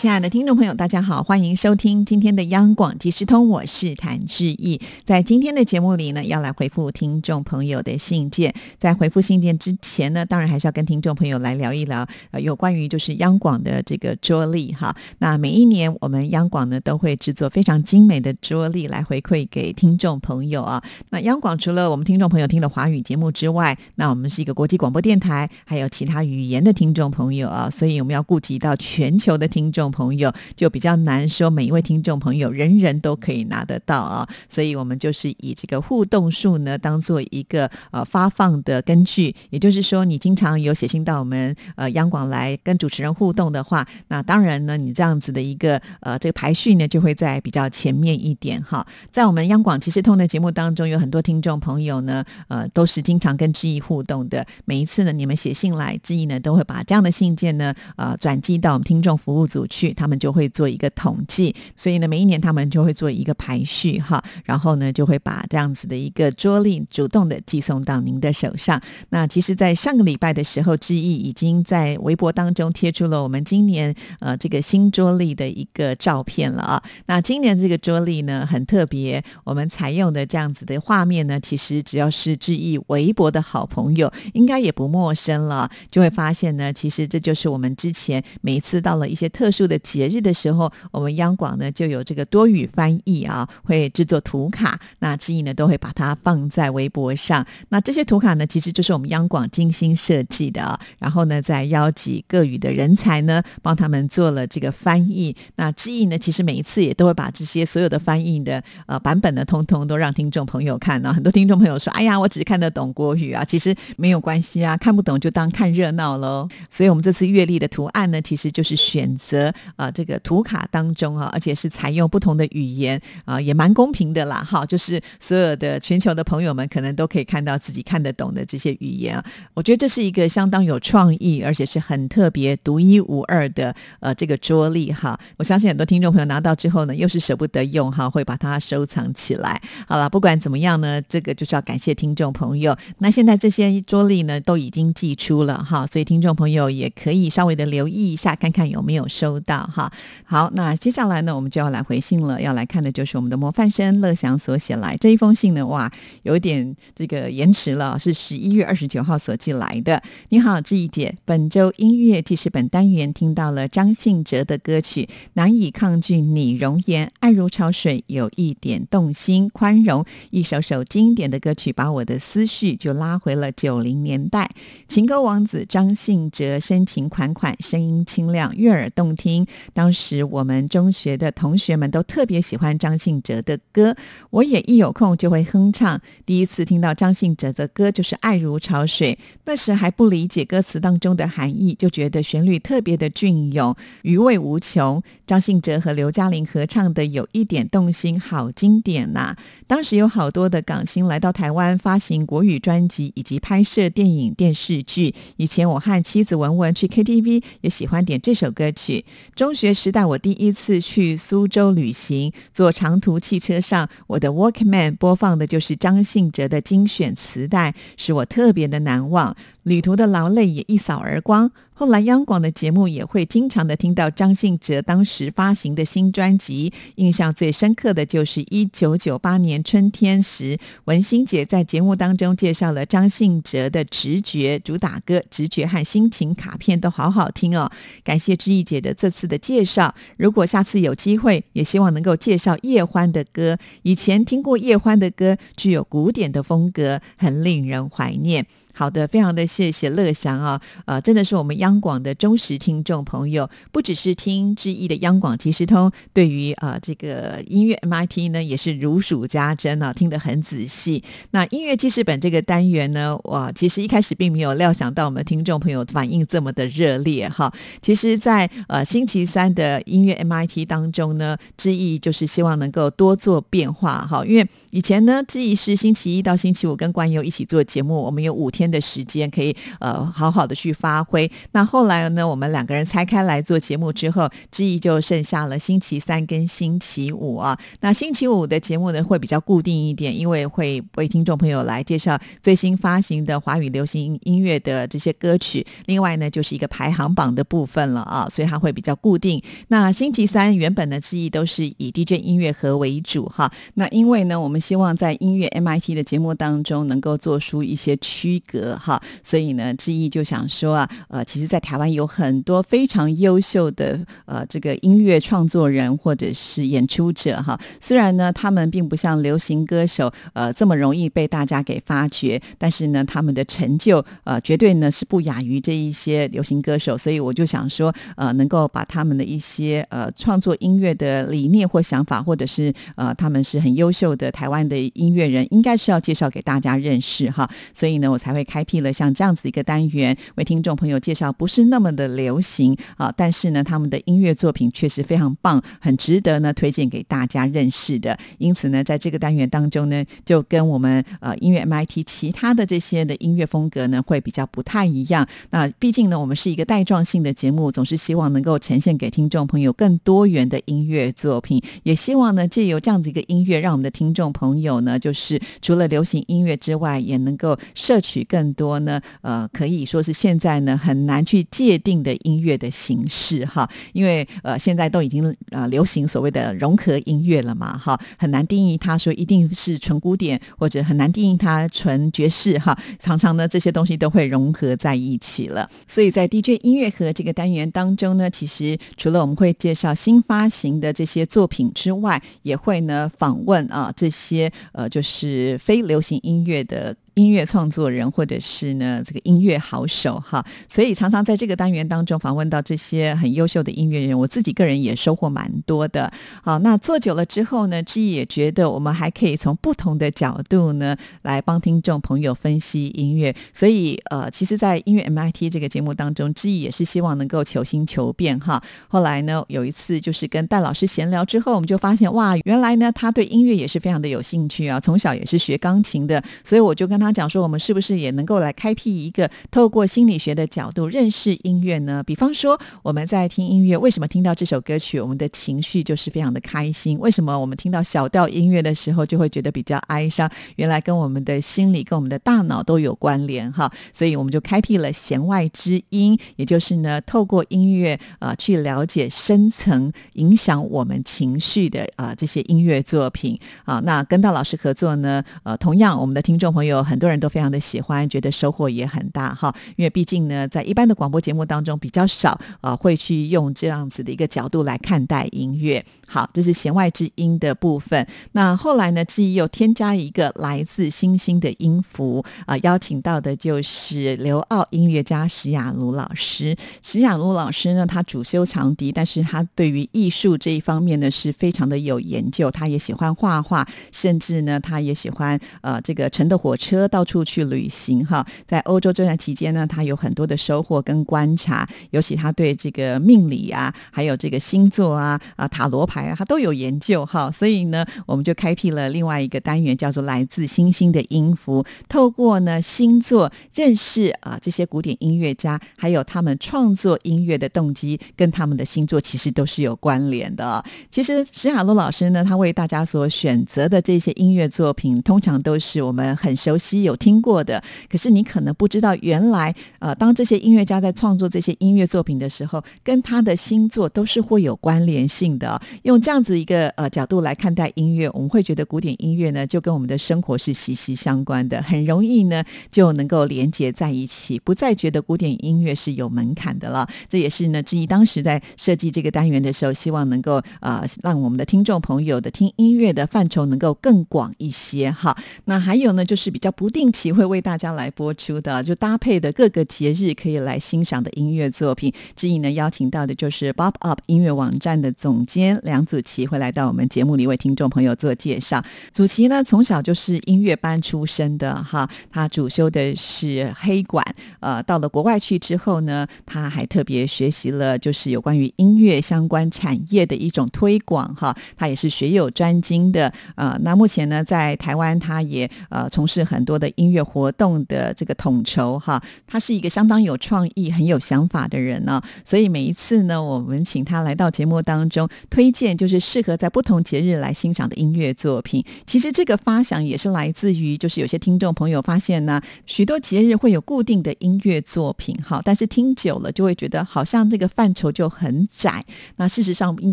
亲爱的听众朋友，大家好，欢迎收听今天的央广即时通，我是谭志毅。在今天的节目里呢，要来回复听众朋友的信件。在回复信件之前呢，当然还是要跟听众朋友来聊一聊，呃，有关于就是央广的这个桌历哈。那每一年我们央广呢都会制作非常精美的桌历来回馈给听众朋友啊。那央广除了我们听众朋友听的华语节目之外，那我们是一个国际广播电台，还有其他语言的听众朋友啊，所以我们要顾及到全球的听众。朋友就比较难说，每一位听众朋友人人都可以拿得到啊，所以我们就是以这个互动数呢当做一个呃发放的根据，也就是说，你经常有写信到我们呃央广来跟主持人互动的话，那当然呢，你这样子的一个呃这个排序呢就会在比较前面一点哈。在我们央广其实通的节目当中，有很多听众朋友呢，呃都是经常跟志毅互动的，每一次呢你们写信来，志毅呢都会把这样的信件呢呃转寄到我们听众服务组去。他们就会做一个统计，所以呢，每一年他们就会做一个排序哈，然后呢，就会把这样子的一个桌历主动的寄送到您的手上。那其实，在上个礼拜的时候，志毅已经在微博当中贴出了我们今年呃这个新桌历的一个照片了啊。那今年这个桌历呢很特别，我们采用的这样子的画面呢，其实只要是志毅微博的好朋友，应该也不陌生了，就会发现呢，其实这就是我们之前每一次到了一些特殊。的节日的时候，我们央广呢就有这个多语翻译啊，会制作图卡，那志毅呢都会把它放在微博上。那这些图卡呢，其实就是我们央广精心设计的。然后呢，再邀集各语的人才呢，帮他们做了这个翻译。那志毅呢，其实每一次也都会把这些所有的翻译的呃版本呢，通通都让听众朋友看呢。很多听众朋友说：“哎呀，我只是看得懂国语啊。”其实没有关系啊，看不懂就当看热闹喽。所以，我们这次阅历的图案呢，其实就是选择。啊，这个图卡当中啊，而且是采用不同的语言啊，也蛮公平的啦。哈，就是所有的全球的朋友们可能都可以看到自己看得懂的这些语言啊。我觉得这是一个相当有创意，而且是很特别、独一无二的呃这个桌历哈。我相信很多听众朋友拿到之后呢，又是舍不得用哈，会把它收藏起来。好了，不管怎么样呢，这个就是要感谢听众朋友。那现在这些桌历呢都已经寄出了哈，所以听众朋友也可以稍微的留意一下，看看有没有收。到哈，好，那接下来呢，我们就要来回信了。要来看的就是我们的模范生乐祥所写来这一封信呢，哇，有点这个延迟了，是十一月二十九号所寄来的。你好，志毅姐，本周音乐记事本单元听到了张信哲的歌曲《难以抗拒你容颜》，爱如潮水，有一点动心，宽容，一首首经典的歌曲，把我的思绪就拉回了九零年代。情歌王子张信哲深情款款，声音清亮，悦耳动听。当时我们中学的同学们都特别喜欢张信哲的歌，我也一有空就会哼唱。第一次听到张信哲的歌就是《爱如潮水》，那时还不理解歌词当中的含义，就觉得旋律特别的隽永，余味无穷。张信哲和刘嘉玲合唱的有一点动心，好经典呐！当时有好多的港星来到台湾发行国语专辑以及拍摄电影电视剧。以前我和妻子文文去 KTV 也喜欢点这首歌曲。中学时代，我第一次去苏州旅行，坐长途汽车上，我的 Walkman 播放的就是张信哲的精选磁带，使我特别的难忘。旅途的劳累也一扫而光。后来央广的节目也会经常的听到张信哲当时发行的新专辑，印象最深刻的就是一九九八年春天时，文心姐在节目当中介绍了张信哲的《直觉》主打歌，《直觉》和心情卡片都好好听哦。感谢知意姐的这次的介绍，如果下次有机会，也希望能够介绍叶欢的歌。以前听过叶欢的歌，具有古典的风格，很令人怀念。好的，非常的谢谢乐祥啊，呃，真的是我们央广的忠实听众朋友，不只是听之一的央广即时通，对于啊这个音乐 MIT 呢也是如数家珍啊，听得很仔细。那音乐记事本这个单元呢，哇，其实一开始并没有料想到我们听众朋友反应这么的热烈哈。其实，在呃星期三的音乐 MIT 当中呢，之意就是希望能够多做变化哈，因为以前呢，之意是星期一到星期五跟关友一起做节目，我们有五天。天的时间可以呃好好的去发挥。那后来呢，我们两个人拆开来做节目之后，之一就剩下了星期三跟星期五啊。那星期五的节目呢会比较固定一点，因为会为听众朋友来介绍最新发行的华语流行音乐的这些歌曲。另外呢，就是一个排行榜的部分了啊，所以它会比较固定。那星期三原本的之一都是以 DJ 音乐盒为主哈。那因为呢，我们希望在音乐 MIT 的节目当中能够做出一些区格哈，所以呢，之一就想说啊，呃，其实，在台湾有很多非常优秀的呃这个音乐创作人或者是演出者哈。虽然呢，他们并不像流行歌手呃这么容易被大家给发掘，但是呢，他们的成就呃绝对呢是不亚于这一些流行歌手。所以我就想说，呃，能够把他们的一些呃创作音乐的理念或想法，或者是呃他们是很优秀的台湾的音乐人，应该是要介绍给大家认识哈。所以呢，我才会开辟了像这样子一个单元，为听众朋友介绍不是那么的流行啊，但是呢，他们的音乐作品确实非常棒，很值得呢推荐给大家认识的。因此呢，在这个单元当中呢，就跟我们呃音乐 MIT 其他的这些的音乐风格呢，会比较不太一样。那毕竟呢，我们是一个带状性的节目，总是希望能够呈现给听众朋友更多元的音乐作品，也希望呢，借由这样子一个音乐，让我们的听众朋友呢，就是除了流行音乐之外，也能够摄取更多呢，呃，可以说是现在呢很难去界定的音乐的形式哈，因为呃现在都已经呃流行所谓的融合音乐了嘛哈，很难定义它说一定是纯古典，或者很难定义它纯爵士哈，常常呢这些东西都会融合在一起了。所以在 DJ 音乐盒这个单元当中呢，其实除了我们会介绍新发行的这些作品之外，也会呢访问啊这些呃就是非流行音乐的。音乐创作人或者是呢这个音乐好手哈，所以常常在这个单元当中访问到这些很优秀的音乐人，我自己个人也收获蛮多的。好，那做久了之后呢，志毅也觉得我们还可以从不同的角度呢来帮听众朋友分析音乐。所以呃，其实，在音乐 MIT 这个节目当中，志毅也是希望能够求新求变哈。后来呢，有一次就是跟戴老师闲聊之后，我们就发现哇，原来呢他对音乐也是非常的有兴趣啊，从小也是学钢琴的，所以我就跟他讲说，我们是不是也能够来开辟一个透过心理学的角度认识音乐呢？比方说，我们在听音乐，为什么听到这首歌曲，我们的情绪就是非常的开心？为什么我们听到小调音乐的时候，就会觉得比较哀伤？原来跟我们的心理、跟我们的大脑都有关联哈。所以我们就开辟了弦外之音，也就是呢，透过音乐啊，去了解深层影响我们情绪的啊这些音乐作品啊。那跟到老师合作呢，呃，同样我们的听众朋友很多人都。非常的喜欢，觉得收获也很大哈。因为毕竟呢，在一般的广播节目当中比较少啊，会去用这样子的一个角度来看待音乐。好，这是弦外之音的部分。那后来呢，志毅又添加一个来自星星的音符啊，邀请到的就是刘奥音乐家史雅茹老师。史雅茹老师呢，他主修长笛，但是他对于艺术这一方面呢，是非常的有研究。他也喜欢画画，甚至呢，他也喜欢呃这个乘的火车到处。去旅行哈，在欧洲这段期间呢，他有很多的收获跟观察，尤其他对这个命理啊，还有这个星座啊、啊塔罗牌啊，他都有研究哈。所以呢，我们就开辟了另外一个单元，叫做“来自星星的音符”，透过呢星座认识啊这些古典音乐家，还有他们创作音乐的动机，跟他们的星座其实都是有关联的。其实史雅洛老师呢，他为大家所选择的这些音乐作品，通常都是我们很熟悉有听。过的，可是你可能不知道，原来呃，当这些音乐家在创作这些音乐作品的时候，跟他的星座都是会有关联性的。用这样子一个呃角度来看待音乐，我们会觉得古典音乐呢，就跟我们的生活是息息相关的，很容易呢就能够连接在一起，不再觉得古典音乐是有门槛的了。这也是呢，之一当时在设计这个单元的时候，希望能够呃让我们的听众朋友的听音乐的范畴能够更广一些。哈，那还有呢，就是比较不定。期会为大家来播出的，就搭配的各个节日可以来欣赏的音乐作品。之一呢，邀请到的就是 Bob Up 音乐网站的总监梁祖琪，会来到我们节目里为听众朋友做介绍。祖琪呢，从小就是音乐班出身的哈，他主修的是黑管。呃，到了国外去之后呢，他还特别学习了就是有关于音乐相关产业的一种推广哈。他也是学有专精的。呃，那目前呢，在台湾他也呃从事很。多的音乐活动的这个统筹哈，他是一个相当有创意、很有想法的人呢。所以每一次呢，我们请他来到节目当中，推荐就是适合在不同节日来欣赏的音乐作品。其实这个发想也是来自于，就是有些听众朋友发现呢，许多节日会有固定的音乐作品哈，但是听久了就会觉得好像这个范畴就很窄。那事实上应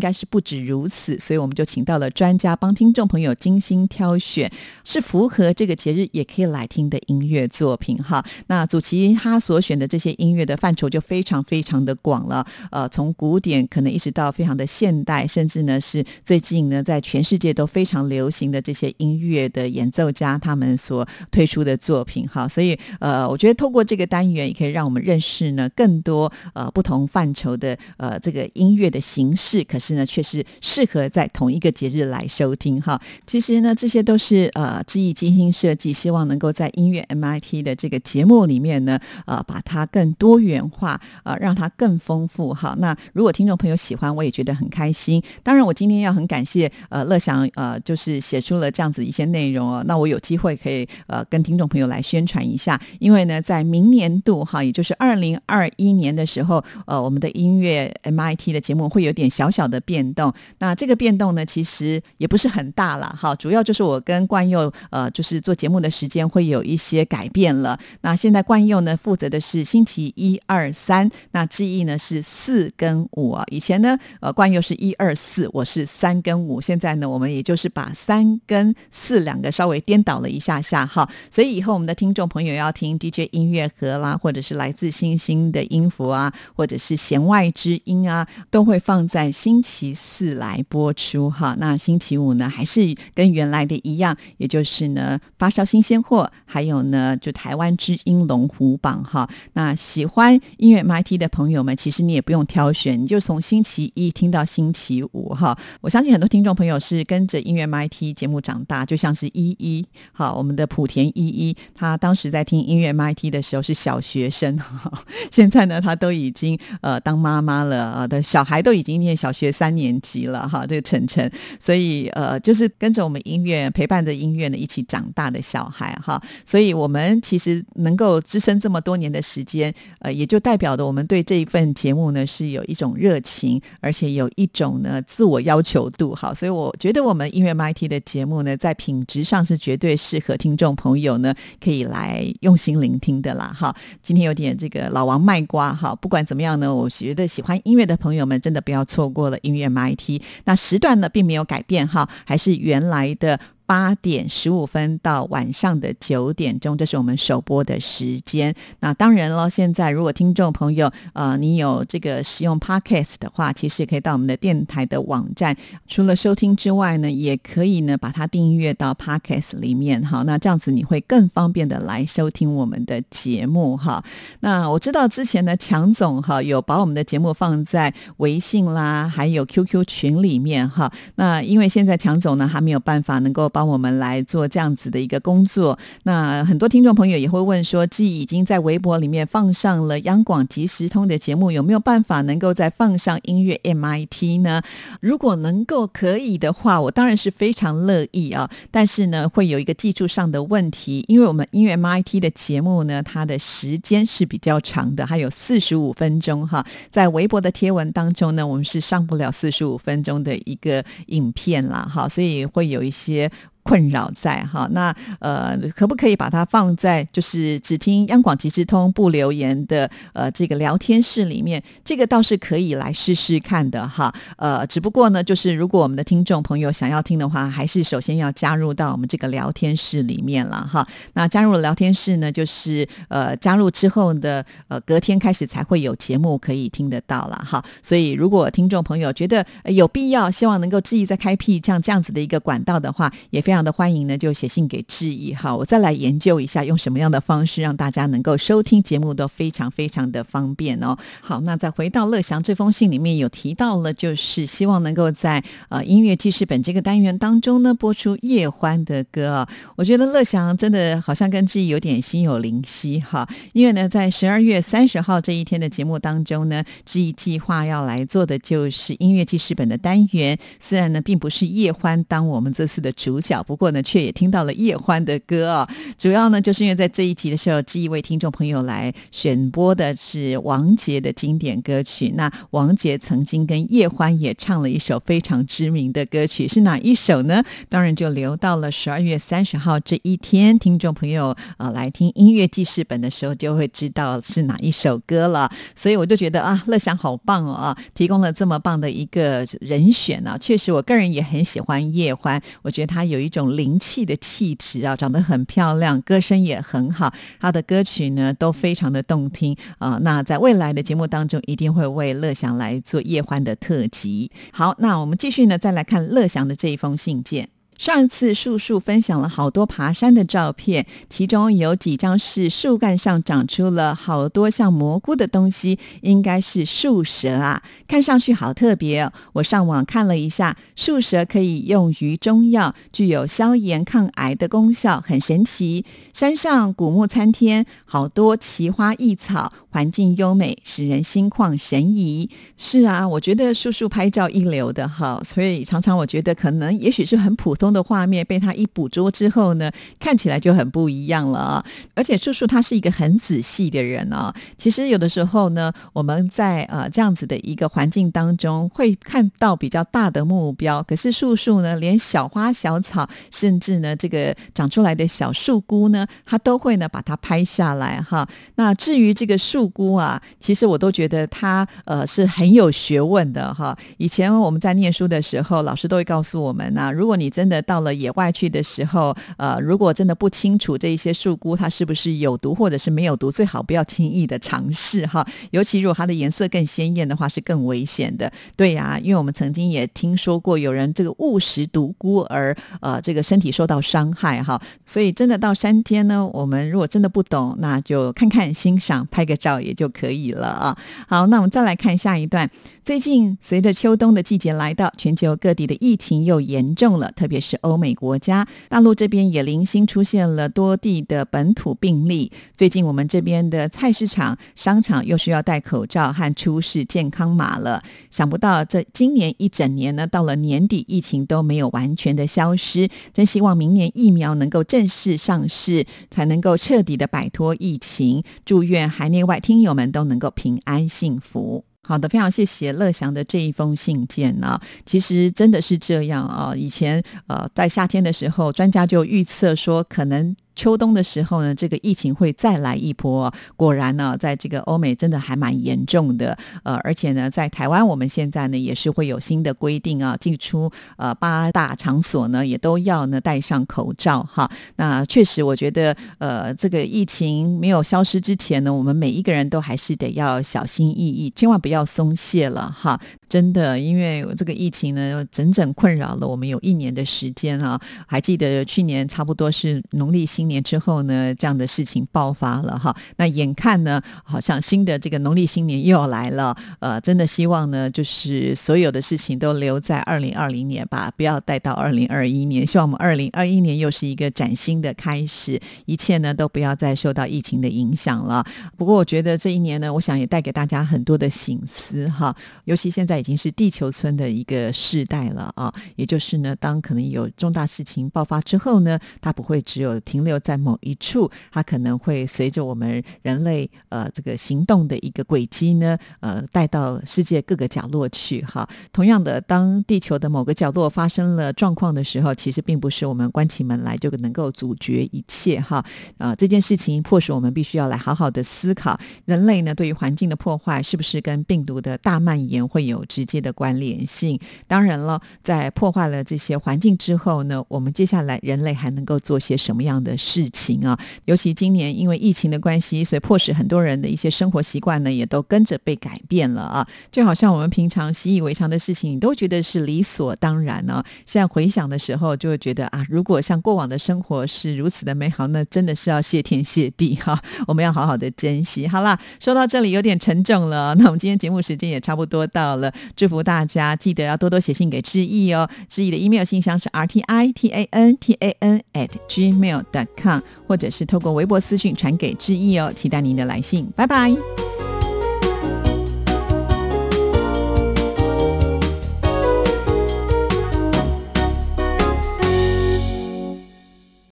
该是不止如此，所以我们就请到了专家帮听众朋友精心挑选，是符合这个节日也可以来听的音乐作品哈。那祖奇他所选的这些音乐的范畴就非常非常的广了，呃，从古典可能一直到非常的现代，甚至呢是最近呢在全世界都非常流行的这些音乐的演奏家他们所推出的作品哈。所以呃，我觉得透过这个单元也可以让我们认识呢更多呃不同范畴的呃这个音乐的形式，可是呢却是适合在同一个节日来收听哈。其实呢这些都是呃知意精心设计，希望能能够在音乐 MIT 的这个节目里面呢呃把它更多元化呃让它更丰富哈。那如果听众朋友喜欢，我也觉得很开心。当然我今天要很感谢呃乐祥呃就是写出了这样子一些内容哦，那我有机会可以呃跟听众朋友来宣传一下，因为呢在明年度哈，也就是二零二一年的时候，呃我们的音乐 MIT 的节目会有点小小的变动。那这个变动呢，其实也不是很大了哈，主要就是我跟冠佑呃就是做节目的时间会有一些改变了。那现在冠佑呢负责的是星期一二三，那志毅呢是四跟五啊。以前呢呃冠佑是一二四，我是三跟五，现在呢我们也就是把三跟四两个稍微颠倒了一下下哈。所以以后我们的听众朋友要听 DJ 音乐盒啦，或者是来自星星的音符啊，或者是弦外之音啊，都会放在星期四来播出哈。那星期五呢，还是跟原来的一样，也就是呢发烧新鲜货，还有呢就台湾之音龙虎榜哈。那喜欢音乐 MIT 的朋友们，其实你也不用挑选，你就从星期一听到星期五哈。我相信很多听众朋友是跟着音乐 MIT 节目长大，就像是依依好，我们的莆田依依，他当时在听音乐 MIT 的时候是小学生哈，现在呢他都已经呃当妈妈了啊，的小孩都已经念小学三年级了哈，这个晨晨，所以呃就是跟着我们音乐陪伴着音乐呢一起长大的小孩哈，所以我们其实能够支撑这么多年的时间，呃也就代表着我们对这一份节目呢是有一种热情，而且有一种呢自我要求度哈，所以我觉得我们音乐 MIT 的节目呢在品质上是绝对适合听众朋友呢可以来用心聆听的啦哈。今天有点这个老王卖瓜哈，不管怎么样呢，我觉得喜欢音乐的朋友们真的不要错过了音乐 MIT。那时段呢并没有改变哈，还是原来的。八点十五分到晚上的九点钟，这是我们首播的时间。那当然了，现在如果听众朋友呃，你有这个使用 Podcast 的话，其实可以到我们的电台的网站，除了收听之外呢，也可以呢把它订阅到 Podcast 里面哈。那这样子你会更方便的来收听我们的节目哈。那我知道之前呢，强总哈有把我们的节目放在微信啦，还有 QQ 群里面哈。那因为现在强总呢还没有办法能够。帮我们来做这样子的一个工作，那很多听众朋友也会问说，既已经在微博里面放上了央广即时通的节目，有没有办法能够再放上音乐 MIT 呢？如果能够可以的话，我当然是非常乐意啊。但是呢，会有一个技术上的问题，因为我们音乐 MIT 的节目呢，它的时间是比较长的，还有四十五分钟哈。在微博的贴文当中呢，我们是上不了四十五分钟的一个影片啦，哈，所以会有一些。困扰在哈，那呃，可不可以把它放在就是只听央广即时通不留言的呃这个聊天室里面？这个倒是可以来试试看的哈。呃，只不过呢，就是如果我们的听众朋友想要听的话，还是首先要加入到我们这个聊天室里面了哈。那加入了聊天室呢，就是呃加入之后的呃隔天开始才会有节目可以听得到了哈。所以如果听众朋友觉得有必要，希望能够质疑再开辟像这样子的一个管道的话，也非常。的欢迎呢，就写信给志毅哈，我再来研究一下用什么样的方式让大家能够收听节目都非常非常的方便哦。好，那再回到乐祥这封信里面有提到了，就是希望能够在呃音乐记事本这个单元当中呢播出叶欢的歌啊。我觉得乐祥真的好像跟志毅有点心有灵犀哈，因为呢在十二月三十号这一天的节目当中呢，志毅计划要来做的就是音乐记事本的单元，虽然呢并不是叶欢当我们这次的主角。不过呢，却也听到了叶欢的歌啊。主要呢，就是因为在这一集的时候，这一位听众朋友来选播的是王杰的经典歌曲。那王杰曾经跟叶欢也唱了一首非常知名的歌曲，是哪一首呢？当然就留到了十二月三十号这一天，听众朋友啊来听音乐记事本的时候，就会知道是哪一首歌了。所以我就觉得啊，乐享好棒哦啊，提供了这么棒的一个人选啊，确实我个人也很喜欢叶欢，我觉得他有一种种灵气的气质啊，长得很漂亮，歌声也很好，他的歌曲呢都非常的动听啊。那在未来的节目当中，一定会为乐祥来做叶欢的特辑。好，那我们继续呢，再来看乐祥的这一封信件。上次树树分享了好多爬山的照片，其中有几张是树干上长出了好多像蘑菇的东西，应该是树蛇啊，看上去好特别。我上网看了一下，树蛇可以用于中药，具有消炎抗癌的功效，很神奇。山上古木参天，好多奇花异草，环境优美，使人心旷神怡。是啊，我觉得树树拍照一流的哈，所以常常我觉得可能也许是很普通。的画面被他一捕捉之后呢，看起来就很不一样了啊！而且叔叔他是一个很仔细的人啊。其实有的时候呢，我们在呃这样子的一个环境当中，会看到比较大的目标，可是树树呢，连小花小草，甚至呢这个长出来的小树菇呢，他都会呢把它拍下来哈。那至于这个树菇啊，其实我都觉得它呃是很有学问的哈。以前我们在念书的时候，老师都会告诉我们呐，如果你真的到了野外去的时候，呃，如果真的不清楚这一些树菇它是不是有毒或者是没有毒，最好不要轻易的尝试哈。尤其如果它的颜色更鲜艳的话，是更危险的。对呀，因为我们曾经也听说过有人这个误食毒菇而呃这个身体受到伤害哈。所以真的到山间呢，我们如果真的不懂，那就看看欣赏，拍个照也就可以了啊。好，那我们再来看下一段。最近随着秋冬的季节来到，全球各地的疫情又严重了，特别是欧美国家，大陆这边也零星出现了多地的本土病例。最近我们这边的菜市场、商场又需要戴口罩和出示健康码了。想不到这今年一整年呢，到了年底，疫情都没有完全的消失。真希望明年疫苗能够正式上市，才能够彻底的摆脱疫情。祝愿海内外听友们都能够平安幸福。好的，非常谢谢乐祥的这一封信件呢。其实真的是这样啊，以前呃在夏天的时候，专家就预测说可能。秋冬的时候呢，这个疫情会再来一波。果然呢，在这个欧美真的还蛮严重的。呃，而且呢，在台湾我们现在呢也是会有新的规定啊，进出呃八大场所呢也都要呢戴上口罩哈。那确实，我觉得呃这个疫情没有消失之前呢，我们每一个人都还是得要小心翼翼，千万不要松懈了哈。真的，因为这个疫情呢，整整困扰了我们有一年的时间啊。还记得去年差不多是农历新年之后呢，这样的事情爆发了哈。那眼看呢，好像新的这个农历新年又要来了。呃，真的希望呢，就是所有的事情都留在二零二零年吧，不要带到二零二一年。希望我们二零二一年又是一个崭新的开始，一切呢都不要再受到疫情的影响了。不过我觉得这一年呢，我想也带给大家很多的醒思哈，尤其现在。已经是地球村的一个世代了啊，也就是呢，当可能有重大事情爆发之后呢，它不会只有停留在某一处，它可能会随着我们人类呃这个行动的一个轨迹呢，呃带到世界各个角落去哈。同样的，当地球的某个角落发生了状况的时候，其实并不是我们关起门来就能够阻绝一切哈。啊，这件事情迫使我们必须要来好好的思考，人类呢对于环境的破坏是不是跟病毒的大蔓延会有。直接的关联性，当然了，在破坏了这些环境之后呢，我们接下来人类还能够做些什么样的事情啊？尤其今年因为疫情的关系，所以迫使很多人的一些生活习惯呢，也都跟着被改变了啊。就好像我们平常习以为常的事情，你都觉得是理所当然呢。现在回想的时候，就会觉得啊，如果像过往的生活是如此的美好，那真的是要谢天谢地哈。我们要好好的珍惜。好了，说到这里有点沉重了，那我们今天节目时间也差不多到了。祝福大家，记得要多多写信给志毅哦。志毅的 email 信箱是 r t i t a n t a n at gmail dot com，或者是透过微博私讯传给志毅哦。期待您的来信，拜拜。